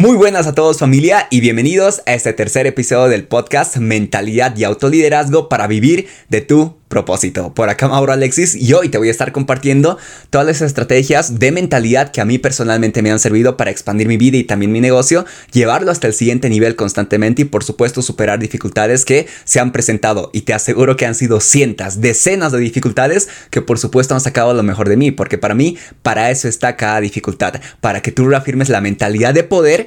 Muy buenas a todos familia y bienvenidos a este tercer episodio del podcast Mentalidad y Autoliderazgo para vivir de tu propósito. Por acá Mauro Alexis y hoy te voy a estar compartiendo todas las estrategias de mentalidad que a mí personalmente me han servido para expandir mi vida y también mi negocio, llevarlo hasta el siguiente nivel constantemente y por supuesto superar dificultades que se han presentado y te aseguro que han sido cientos, decenas de dificultades que por supuesto han sacado lo mejor de mí, porque para mí para eso está cada dificultad, para que tú reafirmes la mentalidad de poder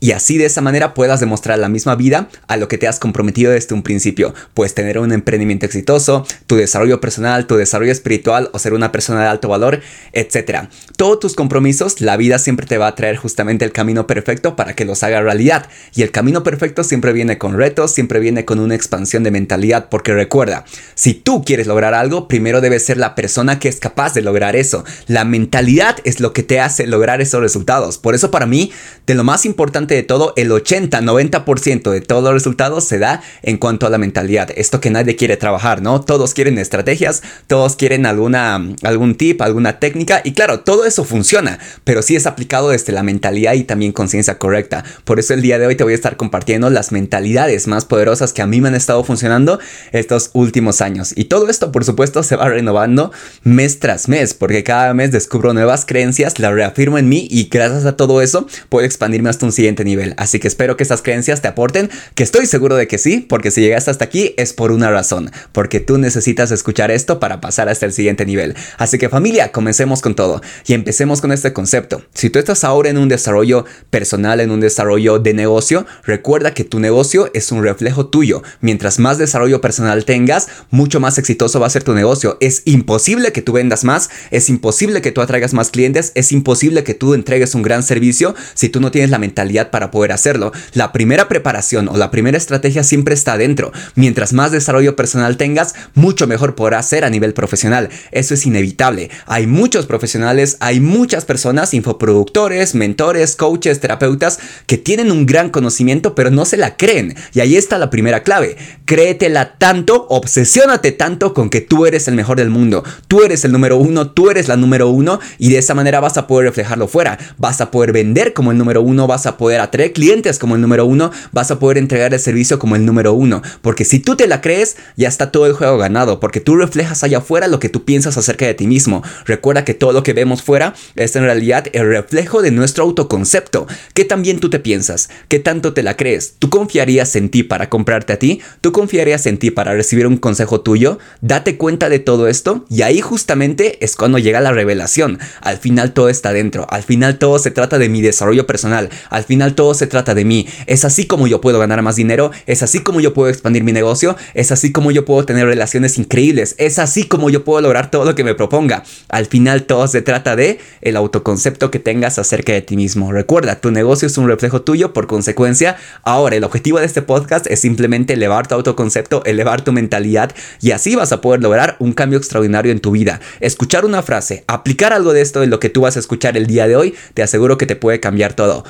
y así de esa manera puedas demostrar la misma vida a lo que te has comprometido desde un principio. Puedes tener un emprendimiento exitoso, tu desarrollo personal, tu desarrollo espiritual o ser una persona de alto valor, etc. Todos tus compromisos, la vida siempre te va a traer justamente el camino perfecto para que los haga realidad. Y el camino perfecto siempre viene con retos, siempre viene con una expansión de mentalidad, porque recuerda, si tú quieres lograr algo, primero debes ser la persona que es capaz de lograr eso. La mentalidad es lo que te hace lograr esos resultados. Por eso para mí, de lo más importante de todo, el 80-90% de todos los resultados se da en cuanto a la mentalidad. Esto que nadie quiere trabajar, ¿no? Todos quieren estrategias, todos quieren alguna, algún tip, alguna técnica y claro, todo eso funciona, pero sí es aplicado desde la mentalidad y también conciencia correcta. Por eso el día de hoy te voy a estar compartiendo las mentalidades más poderosas que a mí me han estado funcionando estos últimos años. Y todo esto, por supuesto, se va renovando mes tras mes, porque cada mes descubro nuevas creencias, las reafirmo en mí y gracias a todo eso puedo expandirme hasta un siguiente nivel. Así que espero que estas creencias te aporten, que estoy seguro de que sí, porque si llegaste hasta aquí es por una razón, porque tú necesitas escuchar esto para pasar hasta el siguiente nivel. Así que familia, comencemos con todo y empecemos con este concepto. Si tú estás ahora en un desarrollo personal, en un desarrollo de negocio, recuerda que tu negocio es un reflejo tuyo. Mientras más desarrollo personal tengas, mucho más exitoso va a ser tu negocio. Es imposible que tú vendas más, es imposible que tú atraigas más clientes, es imposible que tú entregues un gran servicio si tú no tienes la mentalidad para poder hacerlo. La primera preparación o la primera estrategia siempre está dentro. Mientras más desarrollo personal tengas, mucho mejor podrás ser a nivel profesional. Eso es inevitable. Hay muchos profesionales, hay muchas personas, infoproductores, mentores, coaches, terapeutas, que tienen un gran conocimiento pero no se la creen. Y ahí está la primera clave. Créetela tanto, obsesiónate tanto con que tú eres el mejor del mundo. Tú eres el número uno, tú eres la número uno y de esa manera vas a poder reflejarlo fuera. Vas a poder vender como el número uno, vas a poder atraer clientes como el número uno, vas a poder entregar el servicio como el número uno. Porque si tú te la crees, ya está todo el juego ganado, porque tú reflejas allá afuera lo que tú piensas acerca de ti mismo. Recuerda que todo lo que vemos fuera es en realidad el reflejo de nuestro autoconcepto. ¿Qué también tú te piensas? ¿Qué tanto te la crees? ¿Tú confiarías en ti para comprarte a ti? ¿Tú confiarías en ti para recibir un consejo tuyo? Date cuenta de todo esto y ahí justamente es cuando llega la revelación. Al final todo está dentro. Al final todo se trata de mi desarrollo personal. Al final todo se trata de mí. Es así como yo puedo ganar más dinero, es así como yo puedo expandir mi negocio, es así como yo puedo tener relaciones increíbles, es así como yo puedo lograr todo lo que me proponga. Al final todo se trata de el autoconcepto que tengas acerca de ti mismo. Recuerda, tu negocio es un reflejo tuyo, por consecuencia, ahora el objetivo de este podcast es simplemente elevar tu autoconcepto, elevar tu mentalidad y así vas a poder lograr un cambio extraordinario en tu vida. Escuchar una frase, aplicar algo de esto en lo que tú vas a escuchar el día de hoy, te aseguro que te puede cambiar todo.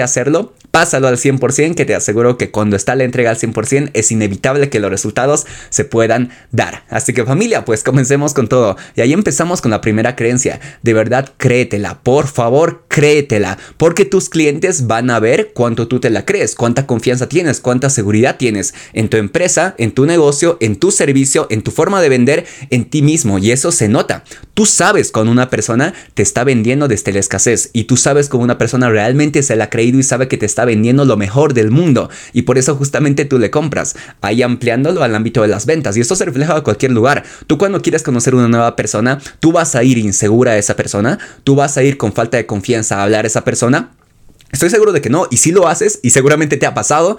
A hacerlo, pásalo al 100%, que te aseguro que cuando está la entrega al 100% es inevitable que los resultados se puedan dar. Así que familia, pues comencemos con todo. Y ahí empezamos con la primera creencia. De verdad, créetela, por favor, créetela, porque tus clientes van a ver cuánto tú te la crees, cuánta confianza tienes, cuánta seguridad tienes en tu empresa, en tu negocio, en tu servicio, en tu forma de vender, en ti mismo. Y eso se nota. Tú sabes cuando una persona te está vendiendo desde la escasez y tú sabes cómo una persona realmente se la ha creído y sabe que te está vendiendo lo mejor del mundo y por eso justamente tú le compras, ahí ampliándolo al ámbito de las ventas y esto se refleja en cualquier lugar. Tú cuando quieres conocer una nueva persona, tú vas a ir insegura a esa persona, tú vas a ir con falta de confianza a hablar esa persona. Estoy seguro de que no, y si lo haces, y seguramente te ha pasado,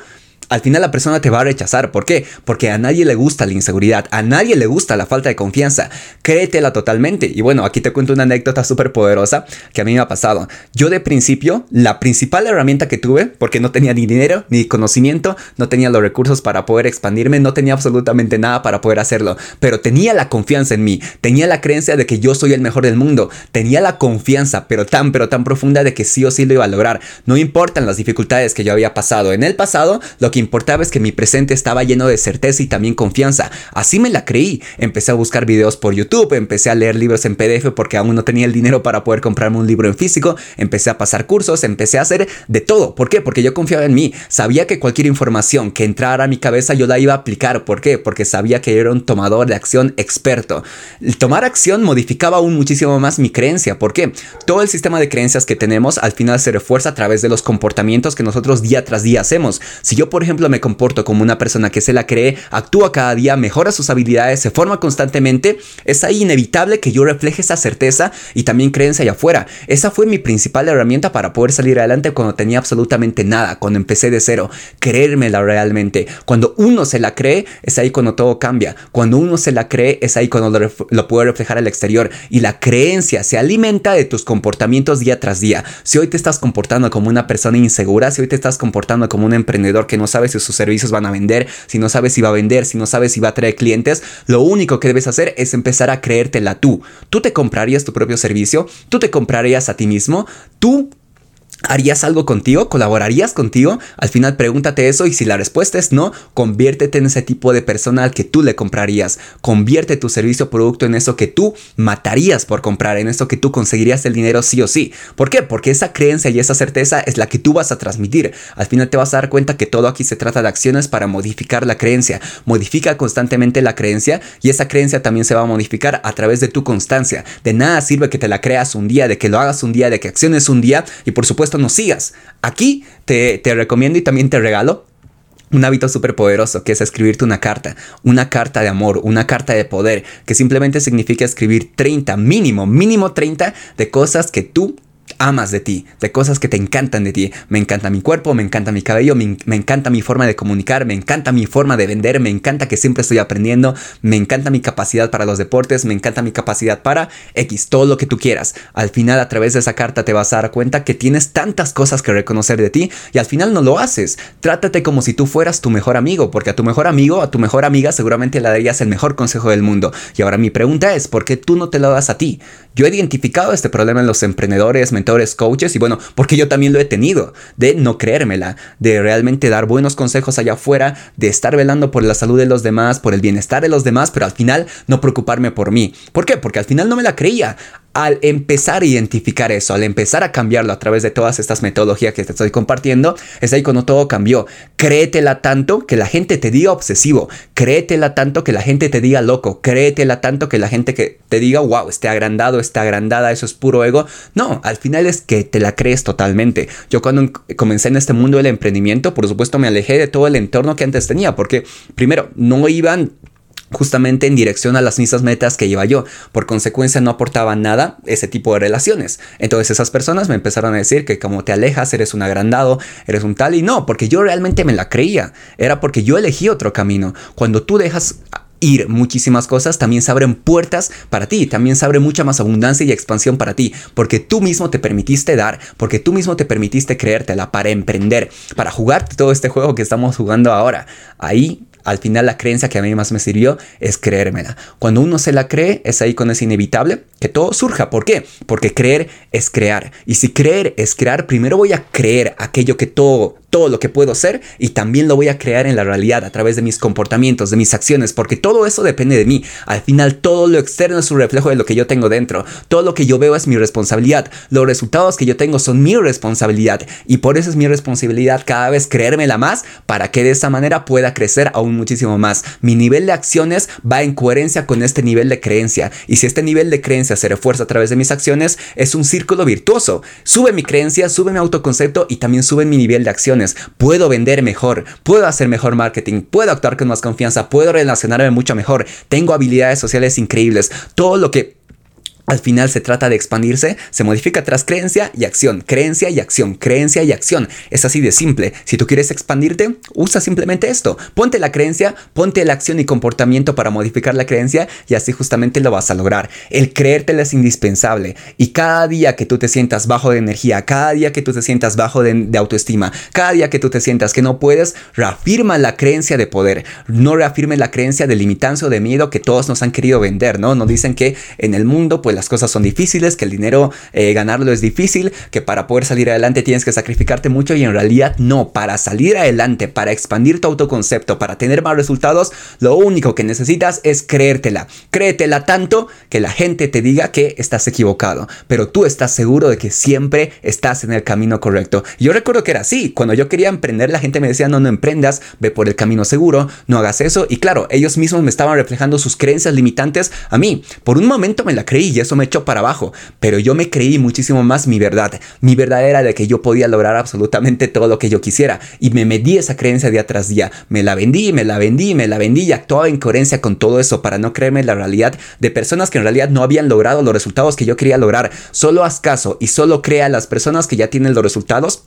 al final la persona te va a rechazar. ¿Por qué? Porque a nadie le gusta la inseguridad, a nadie le gusta la falta de confianza. Créetela totalmente. Y bueno, aquí te cuento una anécdota súper poderosa que a mí me ha pasado. Yo de principio, la principal herramienta que tuve, porque no tenía ni dinero, ni conocimiento, no tenía los recursos para poder expandirme, no tenía absolutamente nada para poder hacerlo, pero tenía la confianza en mí, tenía la creencia de que yo soy el mejor del mundo, tenía la confianza, pero tan, pero tan profunda de que sí o sí lo iba a lograr. No importan las dificultades que yo había pasado. En el pasado, lo que importaba es que mi presente estaba lleno de certeza y también confianza. Así me la creí. Empecé a buscar videos por YouTube, empecé a leer libros en PDF porque aún no tenía el dinero para poder comprarme un libro en físico, empecé a pasar cursos, empecé a hacer de todo. ¿Por qué? Porque yo confiaba en mí. Sabía que cualquier información que entrara a mi cabeza yo la iba a aplicar. ¿Por qué? Porque sabía que era un tomador de acción experto. El tomar acción modificaba aún muchísimo más mi creencia. ¿Por qué? Todo el sistema de creencias que tenemos al final se refuerza a través de los comportamientos que nosotros día tras día hacemos. Si yo, por ejemplo, me comporto como una persona que se la cree, actúa cada día, mejora sus habilidades, se forma constantemente, es ahí inevitable que yo refleje esa certeza y también creencia allá afuera. Esa fue mi principal herramienta para poder salir adelante cuando tenía absolutamente nada, cuando empecé de cero, creérmela realmente. Cuando uno se la cree, es ahí cuando todo cambia. Cuando uno se la cree, es ahí cuando lo, puede reflejar al exterior. Y la creencia se alimenta de tus comportamientos día tras día. Si hoy te estás comportando como una persona insegura, si hoy te estás comportando como un emprendedor que no sabe si sus servicios van a vender, si no sabes si va a vender, si no sabes si va a traer clientes, lo único que debes hacer es empezar a creértela tú. Tú te comprarías tu propio servicio, tú te comprarías a ti mismo, tú ¿Harías algo contigo? ¿Colaborarías contigo? Al final pregúntate eso y si la respuesta es no, conviértete en ese tipo de persona al que tú le comprarías. Convierte tu servicio o producto en eso que tú matarías por comprar, en eso que tú conseguirías el dinero sí o sí. ¿Por qué? Porque esa creencia y esa certeza es la que tú vas a transmitir. Al final te vas a dar cuenta que todo aquí se trata de acciones para modificar la creencia. Modifica constantemente la creencia y esa creencia también se va a modificar a través de tu constancia. De nada sirve que te la creas un día, de que lo hagas un día, de que acciones un día y por supuesto nos sigas. Aquí te, te recomiendo y también te regalo un hábito súper poderoso que es escribirte una carta, una carta de amor, una carta de poder, que simplemente significa escribir 30, mínimo, mínimo 30 de cosas que tú amas de ti, de cosas que te encantan de ti. Me encanta mi cuerpo, me encanta mi cabello, me, encanta mi forma de comunicar, me encanta mi forma de vender, me encanta que siempre estoy aprendiendo, me encanta mi capacidad para los deportes, me encanta mi capacidad para X, todo lo que tú quieras. Al final a través de esa carta te vas a dar cuenta que tienes tantas cosas que reconocer de ti y al final no lo haces. Trátate como si tú fueras tu mejor amigo, porque a tu mejor amigo, a tu mejor amiga seguramente le darías el mejor consejo del mundo. Y ahora mi pregunta es, ¿por qué tú no te lo das a ti? Yo he identificado este problema en los emprendedores, mentores, coaches y bueno, porque yo también lo he tenido, de no creérmela, de realmente dar buenos consejos allá afuera, de estar velando por la salud de los demás, por el bienestar de los demás, pero al final no preocuparme por mí. ¿Por qué? Porque al final no me la creía al empezar a identificar eso, al empezar a cambiarlo a través de todas estas metodologías que te estoy compartiendo, es ahí cuando todo cambió. Créetela tanto que la gente te diga obsesivo, créetela tanto que la gente te diga loco, créetela tanto que la gente que te diga, wow, esté agrandado, está agrandada, eso es puro ego. No, al final es que te la crees totalmente. Yo cuando comencé en este mundo del emprendimiento, por supuesto me alejé de todo el entorno que antes tenía, porque primero, no iban justamente en dirección a las mismas metas que iba yo. Por consecuencia no aportaba nada ese tipo de relaciones. Entonces esas personas me empezaron a decir que como te alejas eres un agrandado, eres un tal y no, porque yo realmente me la creía. Era porque yo elegí otro camino. Cuando tú dejas ir muchísimas cosas, también se abren puertas para ti, también se abre mucha más abundancia y expansión para ti, porque tú mismo te permitiste dar, porque tú mismo te permitiste creértela para emprender, para jugar todo este juego que estamos jugando ahora. Ahí al final la creencia que a mí más me sirvió es creérmela. Cuando uno se la cree, es ahí cuando es inevitable que todo surja. ¿Por qué? Porque creer es crear. Y si creer es crear, primero voy a creer aquello que todo, todo lo que puedo ser y también lo voy a crear en la realidad a través de mis comportamientos, de mis acciones, porque todo eso depende de mí. Al final todo lo externo es un reflejo de lo que yo tengo dentro. Todo lo que yo veo es mi responsabilidad. Los resultados que yo tengo son mi responsabilidad y por eso es mi responsabilidad cada vez creérmela más para que de esa manera pueda crecer aún muchísimo más. Mi nivel de acciones va en coherencia con este nivel de creencia y si este nivel de creencia se refuerza a través de mis acciones es un círculo virtuoso. Sube mi creencia, sube mi autoconcepto y también sube mi nivel de acciones puedo vender mejor, puedo hacer mejor marketing, puedo actuar con más confianza, puedo relacionarme mucho mejor, tengo habilidades sociales increíbles, todo lo que al final se trata de expandirse, se modifica tras creencia y acción, creencia y acción, creencia y acción. Es así de simple. Si tú quieres expandirte, usa simplemente esto. Ponte la creencia, ponte la acción y comportamiento para modificar la creencia y así justamente lo vas a lograr. El creértela es indispensable y cada día que tú te sientas bajo de energía, cada día que tú te sientas bajo de, autoestima, cada día que tú te sientas que no puedes, reafirma la creencia de poder. No reafirme la creencia de limitancia o de miedo que todos nos han querido vender, ¿no? Nos dicen que en el mundo pues las cosas son difíciles, que el dinero eh, ganarlo es difícil, que para poder salir adelante tienes que sacrificarte mucho y en realidad no, para salir adelante, para expandir tu autoconcepto, para tener más resultados, lo único que necesitas es creértela. Créetela tanto que la gente te diga que estás equivocado, pero tú estás seguro de que siempre estás en el camino correcto. Yo recuerdo que era así, cuando yo quería emprender la gente me decía no, no emprendas, ve por el camino seguro, no hagas eso y claro, ellos mismos me estaban reflejando sus creencias limitantes a mí. Por un momento me la creí y eso me echó para abajo, pero yo me creí muchísimo más mi verdad. Mi verdad era de que yo podía lograr absolutamente todo lo que yo quisiera y me medí esa creencia día tras día. Me la vendí, me la vendí, me la vendí y actuaba en coherencia con todo eso para no creerme la realidad de personas que en realidad no habían logrado los resultados que yo quería lograr. Solo haz caso y solo crea a las personas que ya tienen los resultados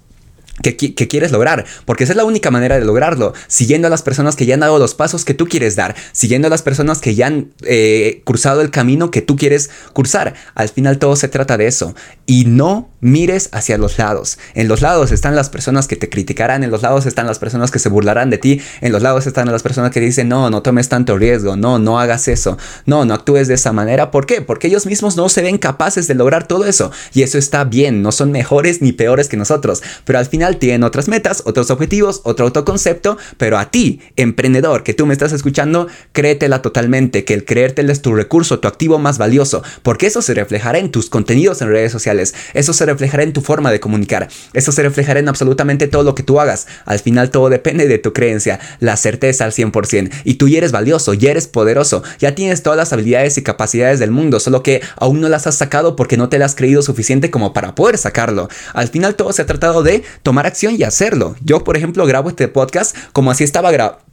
que, quieres lograr, porque esa es la única manera de lograrlo, siguiendo a las personas que ya han dado los pasos que tú quieres dar, siguiendo a las personas que ya han eh, cruzado el camino que tú quieres cursar. Al final todo se trata de eso. Y no mires hacia los lados. En los lados están las personas que te criticarán, en los lados están las personas que se burlarán de ti, en los lados están las personas que dicen, no, no tomes tanto riesgo, no, no hagas eso, no, no actúes de esa manera. ¿Por qué? Porque ellos mismos no se ven capaces de lograr todo eso. Y eso está bien, no son mejores ni peores que nosotros, pero al final tienen otras metas, otros objetivos, otro autoconcepto, pero a ti, emprendedor, que tú me estás escuchando, créetela totalmente, que el creértela es tu recurso, tu activo más valioso, porque eso se reflejará en tus contenidos en redes sociales, eso se reflejará en tu forma de comunicar, eso se reflejará en absolutamente todo lo que tú hagas. Al final todo depende de tu creencia, la certeza al 100%, y tú ya eres valioso, ya eres poderoso, ya tienes todas las habilidades y capacidades del mundo, solo que aún no las has sacado porque no te las has creído suficiente como para poder sacarlo. Al final todo se ha tratado de tomar acción y hacerlo. Yo, por ejemplo, grabo este podcast como así estaba grabando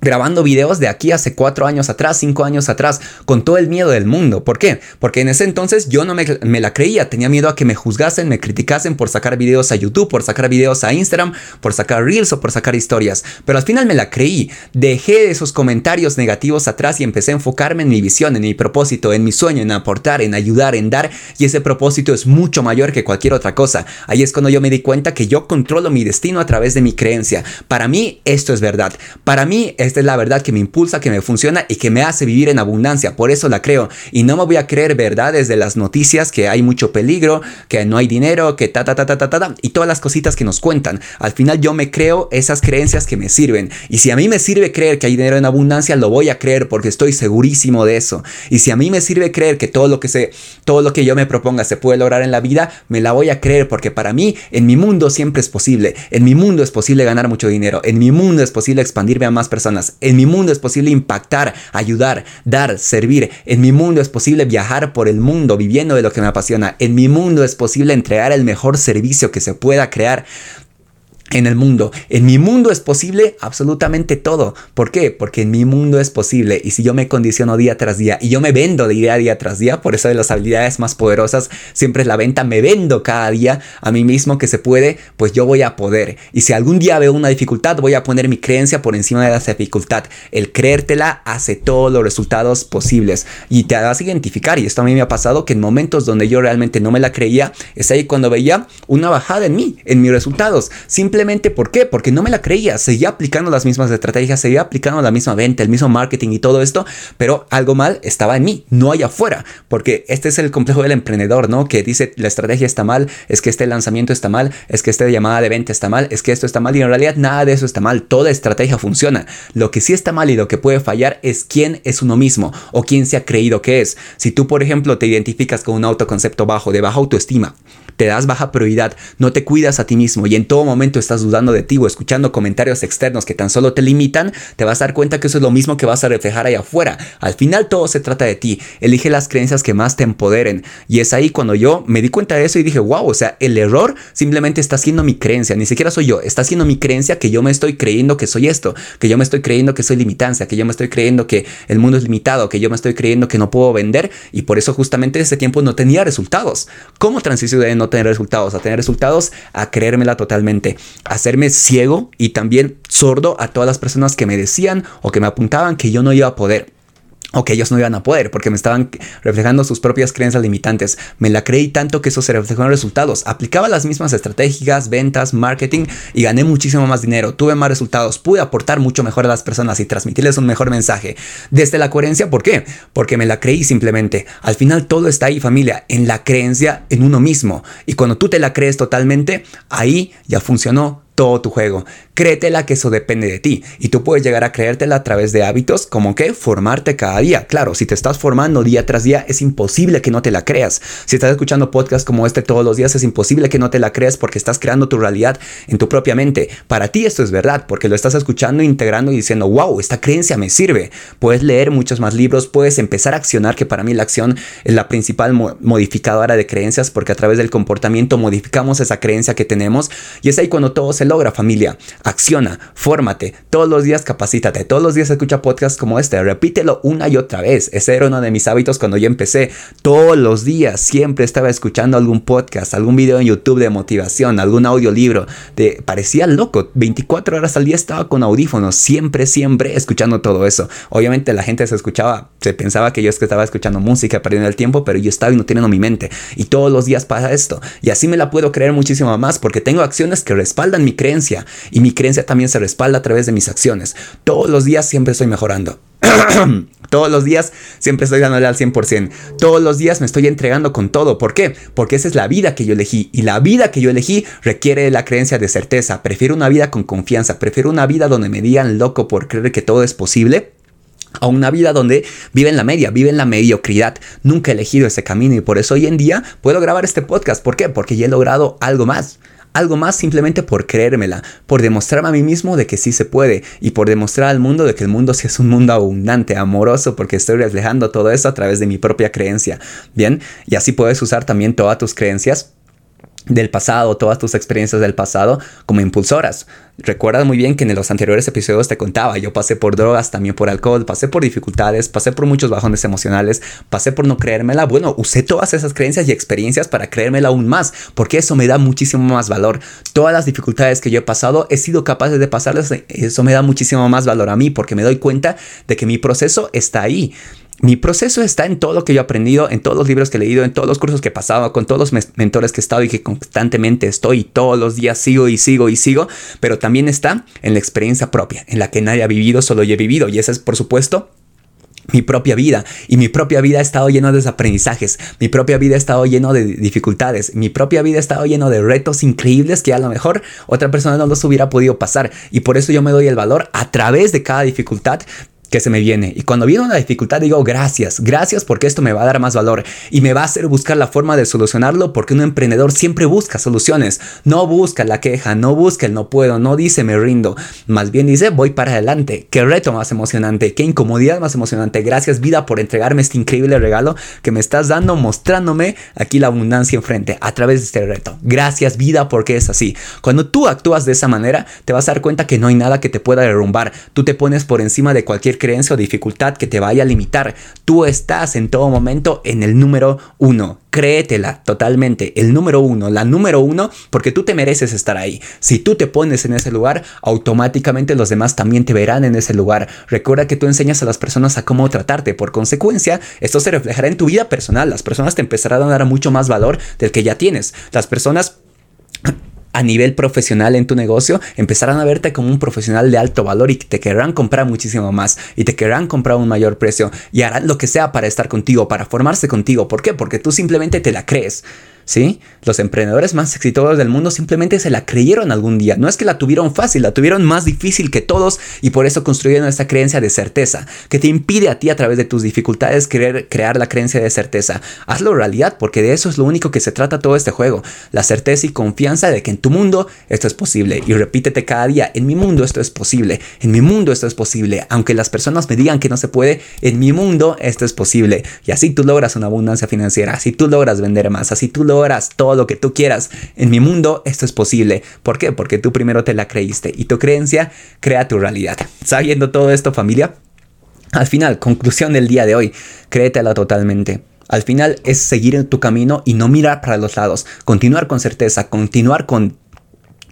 grabando videos de aquí hace cuatro años atrás, cinco años atrás, con todo el miedo del mundo. ¿Por qué? Porque en ese entonces yo no me, la creía, tenía miedo a que me juzgasen, me criticasen por sacar videos a YouTube, por sacar videos a Instagram, por sacar reels o por sacar historias. Pero al final me la creí, dejé esos comentarios negativos atrás y empecé a enfocarme en mi visión, en mi propósito, en mi sueño, en aportar, en ayudar, en dar. Y ese propósito es mucho mayor que cualquier otra cosa. Ahí es cuando yo me di cuenta que yo controlo mi destino a través de mi creencia. Para mí esto es verdad. Para mí esta es la verdad que me impulsa, que me funciona y que me hace vivir en abundancia. Por eso la creo. Y no me voy a creer verdades de las noticias que hay mucho peligro, que no hay dinero, que ta ta ta ta ta ta, y todas las cositas que nos cuentan. Al final yo me creo esas creencias que me sirven. Y si a mí me sirve creer que hay dinero en abundancia, lo voy a creer porque estoy segurísimo de eso. Y si a mí me sirve creer que todo lo que se todo lo que yo me proponga se puede lograr en la vida, me la voy a creer porque para mí en mi mundo siempre es posible. En mi mundo es posible ganar mucho dinero. En mi mundo es posible expandirme a más personas. En mi mundo es posible impactar, ayudar, dar, servir. En mi mundo es posible viajar por el mundo viviendo de lo que me apasiona. En mi mundo es posible entregar el mejor servicio que se pueda crear en el mundo. En mi mundo es posible absolutamente todo. ¿Por qué? Porque en mi mundo es posible. Y si yo me condiciono día tras día y yo me vendo de día a día tras día, por eso de las habilidades más poderosas siempre es la venta, me vendo cada día a mí mismo que se puede, pues yo voy a poder. Y si algún día veo una dificultad, voy a poner mi creencia por encima de esa dificultad. El creértela hace todos los resultados posibles. Y te vas a identificar. Y esto a mí me ha pasado que en momentos donde yo realmente no me la creía, es ahí cuando veía una bajada en mí, en mis resultados. Simplemente ¿por qué? Porque no me la creía, seguía aplicando las mismas estrategias, seguía aplicando la misma venta, el mismo marketing y todo esto, pero algo mal estaba en mí, no allá afuera, porque este es el complejo del emprendedor, ¿no? Que dice la estrategia está mal, es que este lanzamiento está mal, es que esta llamada de venta está mal, es que esto está mal y en realidad nada de eso está mal, toda estrategia funciona. Lo que sí está mal y lo que puede fallar es quién es uno mismo o quién se ha creído que es. Si tú, por ejemplo, te identificas con un autoconcepto bajo, de baja autoestima, te das baja prioridad, no te cuidas a ti mismo y en todo momento estás dudando de ti o escuchando comentarios externos que tan solo te limitan, te vas a dar cuenta que eso es lo mismo que vas a reflejar ahí afuera. Al final todo se trata de ti. Elige las creencias que más te empoderen. Y es ahí cuando yo me di cuenta de eso y dije, wow, o sea, el error simplemente está siendo mi creencia, ni siquiera soy yo, está siendo mi creencia que yo me estoy creyendo que soy esto, que yo me estoy creyendo que soy limitancia, que yo me estoy creyendo que el mundo es limitado, que yo me estoy creyendo que no puedo vender y por eso justamente ese tiempo no tenía resultados. ¿Cómo transicioné de no tener resultados a tener resultados? A creérmela totalmente, hacerme ciego y también sordo a todas las personas que me decían o que me apuntaban que yo no iba a poder. O que ellos no iban a poder porque me estaban reflejando sus propias creencias limitantes. Me la creí tanto que eso se reflejó en resultados. Aplicaba las mismas estrategias, ventas, marketing y gané muchísimo más dinero. Tuve más resultados. Pude aportar mucho mejor a las personas y transmitirles un mejor mensaje. Desde la coherencia, ¿por qué? Porque me la creí simplemente. Al final todo está ahí familia, en la creencia en uno mismo. Y cuando tú te la crees totalmente, ahí ya funcionó todo tu juego. Créetela que eso depende de ti y tú puedes llegar a creértela a través de hábitos como que formarte cada día. Claro, si te estás formando día tras día es imposible que no te la creas. Si estás escuchando podcasts como este todos los días es imposible que no te la creas porque estás creando tu realidad en tu propia mente. Para ti esto es verdad porque lo estás escuchando, integrando y diciendo, wow, esta creencia me sirve. Puedes leer muchos más libros, puedes empezar a accionar, que para mí la acción es la principal modificadora de creencias porque a través del comportamiento modificamos esa creencia que tenemos y es ahí cuando todo se logra familia. Acciona, fórmate, todos los días capacítate, todos los días escucha podcasts como este, repítelo una y otra vez. Ese era uno de mis hábitos cuando yo empecé. Todos los días siempre estaba escuchando algún podcast, algún video en YouTube de motivación, algún audiolibro. De, parecía loco, 24 horas al día estaba con audífonos, siempre, siempre escuchando todo eso. Obviamente la gente se escuchaba, se pensaba que yo estaba escuchando música, perdiendo el tiempo, pero yo estaba nutriendo mi mente. Y todos los días pasa esto. Y así me la puedo creer muchísimo más porque tengo acciones que respaldan mi creencia y mi creencia también se respalda a través de mis acciones. Todos los días siempre estoy mejorando. Todos los días siempre estoy dándole al 100%. Todos los días me estoy entregando con todo. ¿Por qué? Porque esa es la vida que yo elegí. Y la vida que yo elegí requiere la creencia de certeza. Prefiero una vida con confianza. Prefiero una vida donde me digan loco por creer que todo es posible a una vida donde vive en la media, vive en la mediocridad. Nunca he elegido ese camino y por eso hoy en día puedo grabar este podcast. ¿Por qué? Porque ya he logrado algo más algo más simplemente por creérmela, por demostrarme a mí mismo de que sí se puede y por demostrar al mundo de que el mundo sí es un mundo abundante, amoroso, porque estoy reflejando todo eso a través de mi propia creencia. Bien, y así puedes usar también todas tus creencias del pasado, todas tus experiencias del pasado como impulsoras. Recuerdas muy bien que en los anteriores episodios te contaba, yo pasé por drogas, también por alcohol, pasé por dificultades, pasé por muchos bajones emocionales, pasé por no creérmela. Bueno, usé todas esas creencias y experiencias para creérmela aún más, porque eso me da muchísimo más valor. Todas las dificultades que yo he pasado, he sido capaz de pasarlas, eso me da muchísimo más valor a mí, porque me doy cuenta de que mi proceso está ahí. Mi proceso está en todo lo que yo he aprendido, en todos los libros que he leído, en todos los cursos que he pasado, con todos los mentores que he estado y que constantemente estoy y todos los días sigo y sigo y sigo, pero también está en la experiencia propia, en la que nadie ha vivido, solo yo he vivido. Y esa es, por supuesto, mi propia vida y mi propia vida ha estado lleno de desaprendizajes, mi propia vida ha estado lleno de dificultades, mi propia vida ha estado lleno de retos increíbles que a lo mejor otra persona no los hubiera podido pasar y por eso yo me doy el valor a través de cada dificultad que se me viene. Y cuando viene una dificultad digo gracias, gracias porque esto me va a dar más valor y me va a hacer buscar la forma de solucionarlo porque un emprendedor siempre busca soluciones, no busca la queja, no busca el no puedo, no dice me rindo, más bien dice voy para adelante, qué reto más emocionante, qué incomodidad más emocionante, gracias vida por entregarme este increíble regalo que me estás dando mostrándome aquí la abundancia enfrente a través de este reto. Gracias vida porque es así. Cuando tú actúas de esa manera te vas a dar cuenta que no hay nada que te pueda derrumbar, tú te pones por encima de cualquier creencia o dificultad que te vaya a limitar. Tú estás en todo momento en el número uno. Créetela totalmente, el número uno, la número uno, porque tú te mereces estar ahí. Si tú te pones en ese lugar, automáticamente los demás también te verán en ese lugar. Recuerda que tú enseñas a las personas a cómo tratarte. Por consecuencia, esto se reflejará en tu vida personal. Las personas te empezarán a dar mucho más valor del que ya tienes. Las personas a nivel profesional en tu negocio, empezarán a verte como un profesional de alto valor y te querrán comprar muchísimo más y te querrán comprar un mayor precio y harán lo que sea para estar contigo, para formarse contigo. ¿Por qué? Porque tú simplemente te la crees. ¿Sí? Los emprendedores más exitosos del mundo simplemente se la creyeron algún día. No es que la tuvieron fácil, la tuvieron más difícil que todos y por eso construyeron esta creencia de certeza, que te impide a ti a través de tus dificultades crear la creencia de certeza. Hazlo realidad porque de eso es lo único que se trata todo este juego. La certeza y confianza de que en tu mundo esto es posible. Y repítete cada día, en mi mundo esto es posible, en mi mundo esto es posible. Aunque las personas me digan que no se puede, en mi mundo esto es posible. Y así tú logras una abundancia financiera, así tú logras vender más, así tú logras todo lo que tú quieras. En mi mundo esto es posible. ¿Por qué? Porque tú primero te la creíste y tu creencia crea tu realidad. Sabiendo todo esto familia, al final, conclusión del día de hoy, créetela totalmente. Al final es seguir en tu camino y no mirar para los lados, continuar con certeza, continuar con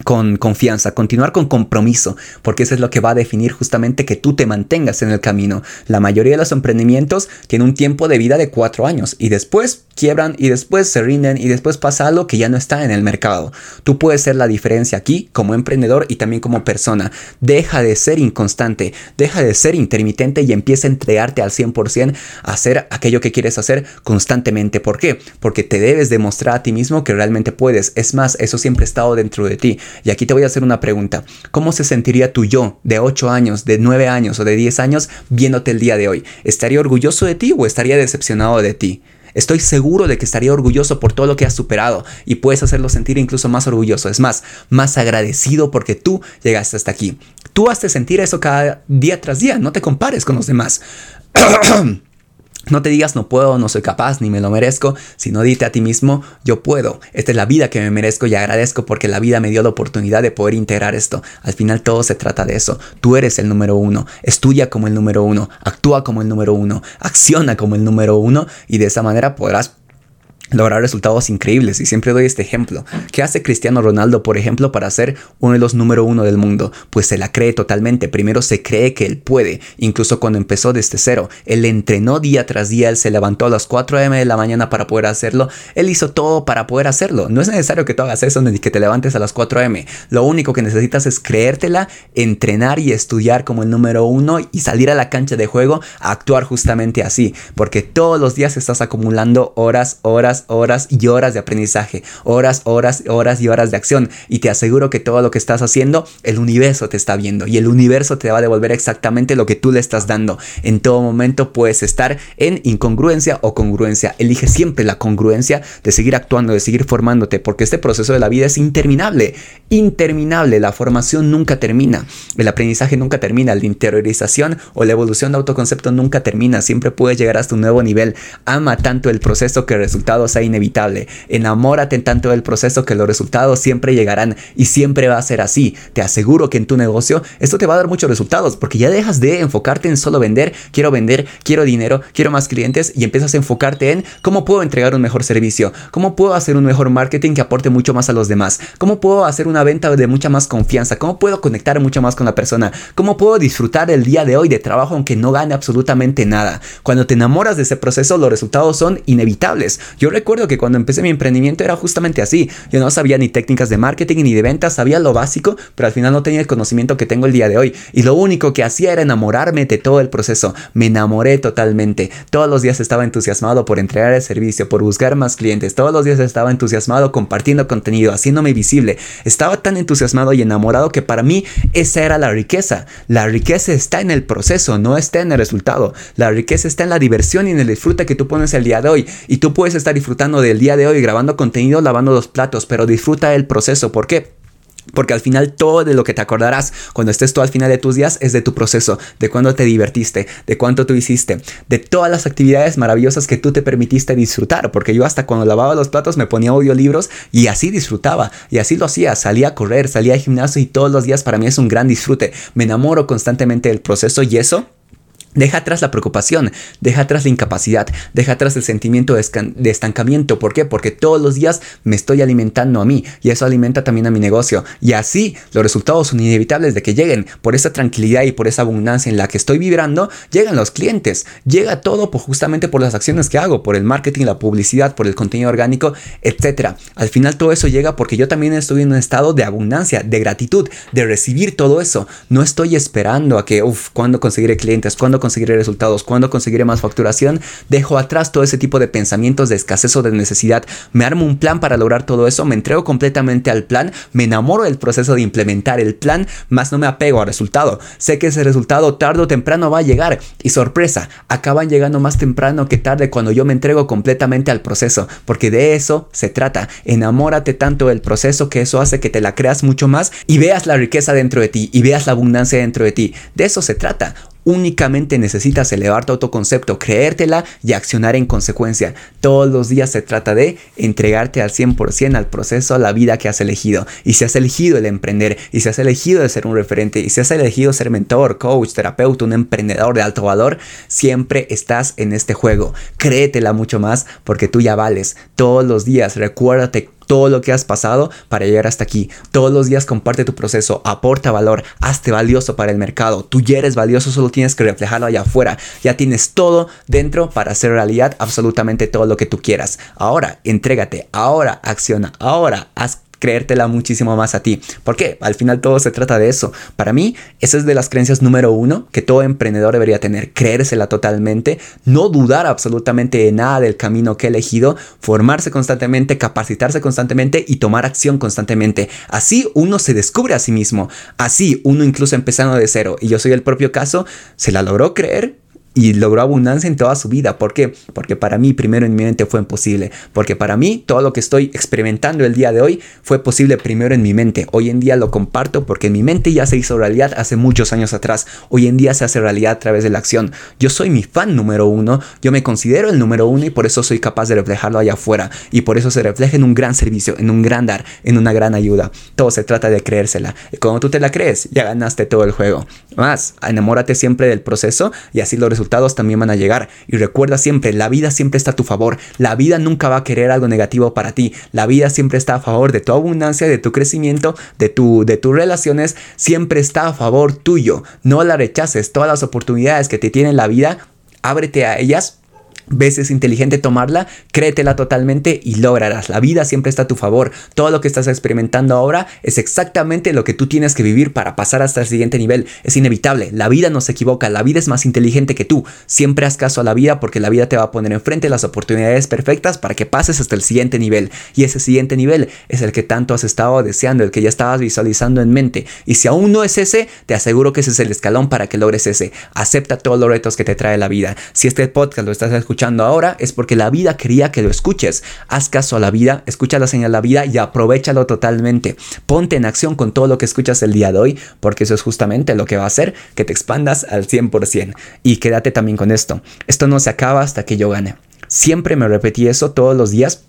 con confianza, continuar con compromiso, porque eso es lo que va a definir justamente que tú te mantengas en el camino. La mayoría de los emprendimientos tienen un tiempo de vida de cuatro años y después quiebran y después se rinden y después pasa algo que ya no está en el mercado. Tú puedes ser la diferencia aquí como emprendedor y también como persona. Deja de ser inconstante, deja de ser intermitente y empieza a entregarte al 100% a hacer aquello que quieres hacer constantemente. ¿Por qué? Porque te debes demostrar a ti mismo que realmente puedes. Es más, eso siempre ha estado dentro de ti. Y aquí te voy a hacer una pregunta. ¿Cómo se sentiría tu yo de 8 años, de 9 años o de 10 años viéndote el día de hoy? ¿Estaría orgulloso de ti o estaría decepcionado de ti? Estoy seguro de que estaría orgulloso por todo lo que has superado y puedes hacerlo sentir incluso más orgulloso. Es más, más agradecido porque tú llegaste hasta aquí. Tú haces sentir eso cada día tras día. No te compares con los demás. No te digas no puedo, no soy capaz, ni me lo merezco, sino dite a ti mismo yo puedo. Esta es la vida que me merezco y agradezco porque la vida me dio la oportunidad de poder integrar esto. Al final todo se trata de eso. Tú eres el número uno, estudia como el número uno, actúa como el número uno, acciona como el número uno y de esa manera podrás lograr resultados increíbles y siempre doy este ejemplo. ¿Qué hace Cristiano Ronaldo, por ejemplo, para ser uno de los número uno del mundo? Pues se la cree totalmente. Primero se cree que él puede, incluso cuando empezó desde cero. Él entrenó día tras día, él se levantó a las 4 am de la mañana para poder hacerlo. Él hizo todo para poder hacerlo. No es necesario que tú hagas eso ni que te levantes a las 4 am. Lo único que necesitas es creértela, entrenar y estudiar como el número uno y salir a la cancha de juego a actuar justamente así. Porque todos los días estás acumulando horas, horas, horas, y horas de aprendizaje, horas, horas, horas y horas de acción. Y te aseguro que todo lo que estás haciendo, el universo te está viendo y el universo te va a devolver exactamente lo que tú le estás dando. En todo momento puedes estar en incongruencia o congruencia. Elige siempre la congruencia de seguir actuando, de seguir formándote, porque este proceso de la vida es interminable, interminable. La formación nunca termina, el aprendizaje nunca termina, la interiorización o la evolución de autoconcepto nunca termina. Siempre puedes llegar hasta un nuevo nivel. Ama tanto el proceso que el resultado sea inevitable. Enamórate tanto del proceso que los resultados siempre llegarán y siempre va a ser así. Te aseguro que en tu negocio esto te va a dar muchos resultados porque ya dejas de enfocarte en solo vender, quiero vender, quiero dinero, quiero más clientes y empiezas a enfocarte en cómo puedo entregar un mejor servicio, cómo puedo hacer un mejor marketing que aporte mucho más a los demás, cómo puedo hacer una venta de mucha más confianza, cómo puedo conectar mucho más con la persona, cómo puedo disfrutar el día de hoy de trabajo aunque no gane absolutamente nada. Cuando te enamoras de ese proceso los resultados son inevitables. Yo recuerdo que cuando empecé mi emprendimiento era justamente así. Yo no sabía ni técnicas de marketing ni de ventas, sabía lo básico, pero al final no tenía el conocimiento que tengo el día de hoy. Y lo único que hacía era enamorarme de todo el proceso. Me enamoré totalmente. Todos los días estaba entusiasmado por entregar el servicio, por buscar más clientes. Todos los días estaba entusiasmado compartiendo contenido, haciéndome visible. Estaba tan entusiasmado y enamorado que para mí esa era la riqueza. La riqueza está en el proceso, no está en el resultado. La riqueza está en la diversión y en el disfrute que tú pones el día de hoy. Y tú puedes estar del día de hoy, grabando contenido, lavando los platos, pero disfruta el proceso. ¿Por qué? Porque al final todo de lo que te acordarás cuando estés tú al final de tus días es de tu proceso, de cuándo te divertiste, de cuánto tú hiciste, de todas las actividades maravillosas que tú te permitiste disfrutar. Porque yo hasta cuando lavaba los platos me ponía audiolibros y así disfrutaba. Y así lo hacía. Salía a correr, salía al gimnasio y todos los días para mí es un gran disfrute. Me enamoro constantemente del proceso y eso Deja atrás la preocupación, deja atrás la incapacidad, deja atrás el sentimiento de, estancamiento. ¿Por qué? Porque todos los días me estoy alimentando a mí y eso alimenta también a mi negocio. Y así los resultados son inevitables de que lleguen. Por esa tranquilidad y por esa abundancia en la que estoy vibrando, llegan los clientes. Llega todo justamente por las acciones que hago, por el marketing, la publicidad, por el contenido orgánico, etc. Al final todo eso llega porque yo también estoy en un estado de abundancia, de gratitud, de recibir todo eso. No estoy esperando a que, uff, ¿cuándo conseguiré clientes? ¿Cuándo conseguiré resultados, cuándo conseguiré más facturación, dejo atrás todo ese tipo de pensamientos de escasez o de necesidad, me armo un plan para lograr todo eso, me entrego completamente al plan, me enamoro del proceso de implementar el plan, más no me apego al resultado. Sé que ese resultado tarde o temprano va a llegar y sorpresa, acaban llegando más temprano que tarde cuando yo me entrego completamente al proceso, porque de eso se trata. Enamórate tanto del proceso que eso hace que te la creas mucho más y veas la riqueza dentro de ti y veas la abundancia dentro de ti. De eso se trata. Únicamente necesitas elevar tu autoconcepto, creértela y accionar en consecuencia. Todos los días se trata de entregarte al 100% al proceso, a la vida que has elegido. Y si has elegido el emprender, y si has elegido el ser un referente, y si has elegido ser mentor, coach, terapeuta, un emprendedor de alto valor, siempre estás en este juego. Créetela mucho más porque tú ya vales. Todos los días recuérdate todo lo que has pasado para llegar hasta aquí. Todos los días comparte tu proceso, aporta valor, hazte valioso para el mercado. Tú ya eres valioso, solo tienes que reflejarlo allá afuera. Ya tienes todo dentro para hacer realidad absolutamente todo lo que tú quieras. Ahora, entrégate, ahora acciona, ahora haz creértela muchísimo más a ti. ¿Por qué? Al final todo se trata de eso. Para mí, esa es de las creencias número uno que todo emprendedor debería tener. Creérsela totalmente, no dudar absolutamente de nada del camino que he elegido, formarse constantemente, capacitarse constantemente y tomar acción constantemente. Así uno se descubre a sí mismo. Así uno incluso empezando de cero. Y yo soy el propio caso, se la logró creer y logró abundancia en toda su vida. ¿Por qué? Porque para mí primero en mi mente fue imposible. Porque para mí todo lo que estoy experimentando el día de hoy fue posible primero en mi mente. Hoy en día lo comparto porque en mi mente ya se hizo realidad hace muchos años atrás. Hoy en día se hace realidad a través de la acción. Yo soy mi fan número uno. Yo me considero el número uno y por eso soy capaz de reflejarlo allá afuera. Y por eso se refleja en un gran servicio, en un gran dar, en una gran ayuda. Todo se trata de creérsela. Y cuando tú te la crees, ya ganaste todo el juego. Más, enamórate siempre del proceso y así lo resultados también van a llegar. Y recuerda siempre, la vida siempre está a tu favor. La vida nunca va a querer algo negativo para ti. La vida siempre está a favor de tu abundancia, de tu crecimiento, de, tu, de tus relaciones. Siempre está a favor tuyo. No la rechaces. Todas las oportunidades que te tiene la vida, ábrete a ellas ves es inteligente tomarla, créetela totalmente y lograrás. La vida siempre está a tu favor. Todo lo que estás experimentando ahora es exactamente lo que tú tienes que vivir para pasar hasta el siguiente nivel. Es inevitable. La vida no se equivoca. La vida es más inteligente que tú. Siempre haz caso a la vida porque la vida te va a poner enfrente las oportunidades perfectas para que pases hasta el siguiente nivel. Y ese siguiente nivel es el que tanto has estado deseando, el que ya estabas visualizando en mente. Y si aún no es ese, te aseguro que ese es el escalón para que logres ese. Acepta todos los retos que te trae la vida. Si este podcast lo estás escuchando, ahora es porque la vida quería que lo escuches. Haz caso a la vida, escucha la señal de la vida y aprovechalo totalmente. Ponte en acción con todo lo que escuchas el día de hoy, porque eso es justamente lo que va a hacer que te expandas al 100%. Y quédate también con esto. Esto no se acaba hasta que yo gane. Siempre me repetí eso todos los días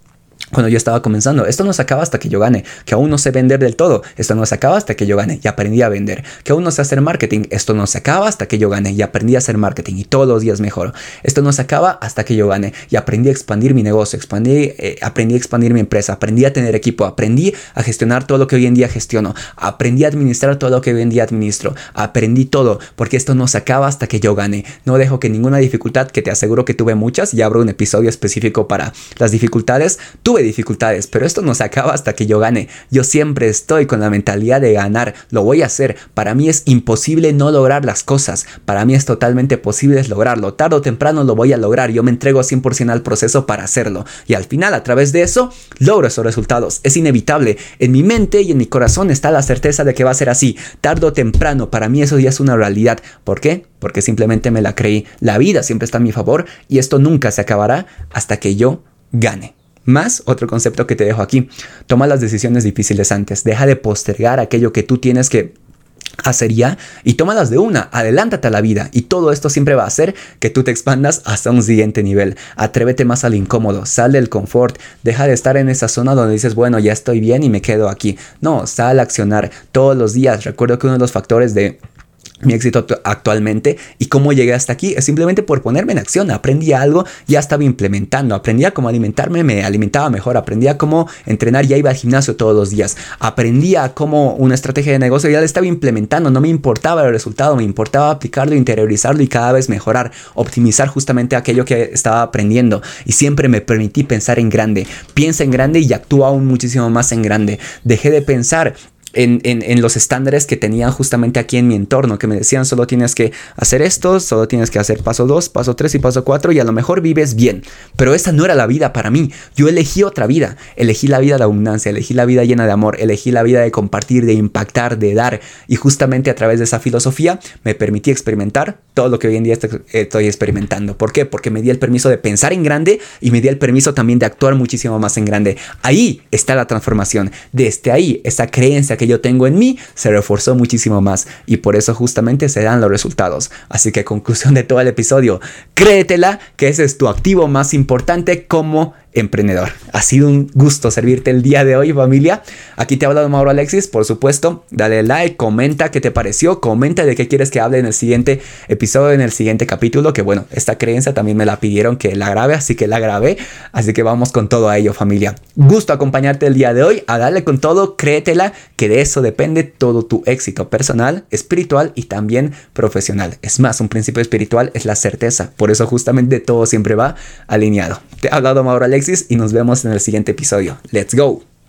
cuando yo estaba comenzando. Esto no se acaba hasta que yo gane. Que aún no sé vender del todo. Esto no se acaba hasta que yo gane. Y aprendí a vender. Que aún no sé hacer marketing. Esto no se acaba hasta que yo gane. Y aprendí a hacer marketing. Y todos los días mejoro. Esto no se acaba hasta que yo gane. Y aprendí a expandir mi negocio. Expandí, eh, aprendí a expandir mi empresa. Aprendí a tener equipo. Aprendí a gestionar todo lo que hoy en día gestiono. Aprendí a administrar todo lo que hoy en día administro. Aprendí todo. Porque esto no se acaba hasta que yo gane. No dejo que ninguna dificultad, que te aseguro que tuve muchas. Y abro un episodio específico para las dificultades. Tuve dificultades, pero esto no se acaba hasta que yo gane. Yo siempre estoy con la mentalidad de ganar, lo voy a hacer. Para mí es imposible no lograr las cosas. Para mí es totalmente posible lograrlo. Tarde o temprano lo voy a lograr. Yo me entrego 100% al proceso para hacerlo. Y al final, a través de eso, logro esos resultados. Es inevitable. En mi mente y en mi corazón está la certeza de que va a ser así. Tarde o temprano, para mí eso ya es una realidad. ¿Por qué? Porque simplemente me la creí. La vida siempre está a mi favor y esto nunca se acabará hasta que yo gane. Más otro concepto que te dejo aquí. Toma las decisiones difíciles antes. Deja de postergar aquello que tú tienes que hacer ya y tómalas de una, adelántate a la vida y todo esto siempre va a hacer que tú te expandas hasta un siguiente nivel. Atrévete más al incómodo, sal del confort, deja de estar en esa zona donde dices, bueno, ya estoy bien y me quedo aquí. No, sal a accionar todos los días. Recuerdo que uno de los factores de mi éxito actualmente y cómo llegué hasta aquí. Es simplemente por ponerme en acción. Aprendí algo, ya estaba implementando, aprendía cómo alimentarme, me alimentaba mejor, aprendía cómo entrenar, ya iba al gimnasio todos los días, aprendía cómo una estrategia de negocio ya la estaba implementando, no me importaba el resultado, me importaba aplicarlo, interiorizarlo y cada vez mejorar, optimizar justamente aquello que estaba aprendiendo. Y siempre me permití pensar en grande. Piensa en grande y actúa aún muchísimo más en grande. Dejé de pensar en, los estándares que tenían justamente aquí en mi entorno, que me decían solo tienes que hacer esto, solo tienes que hacer paso 2, paso 3 y paso 4 y a lo mejor vives bien. Pero esa no era la vida para mí. Yo elegí otra vida. Elegí la vida de abundancia, elegí la vida llena de amor, elegí la vida de compartir, de impactar, de dar. Y justamente a través de esa filosofía me permití experimentar todo lo que hoy en día estoy experimentando. ¿Por qué? Porque me di el permiso de pensar en grande y me di el permiso también de actuar muchísimo más en grande. Ahí está la transformación. Desde ahí, esa creencia que yo tengo en mí se reforzó muchísimo más y por eso justamente se dan los resultados. Así que conclusión de todo el episodio, créetela que ese es tu activo más importante como emprendedor. Ha sido un gusto servirte el día de hoy, familia. Aquí te ha hablado Mauro Alexis. Por supuesto, dale like, comenta qué te pareció, comenta de qué quieres que hable en el siguiente episodio, en el siguiente capítulo. Que bueno, esta creencia también me la pidieron que la grabe, así que la grabé. Así que vamos con todo a ello, familia. Gusto acompañarte el día de hoy, a darle con todo, créetela, que de eso depende todo tu éxito personal, espiritual y también profesional. Es más, un principio espiritual es la certeza. Por eso justamente todo siempre va alineado. Te ha hablado Mauro Alexis y nos vemos en el siguiente episodio. Let's go.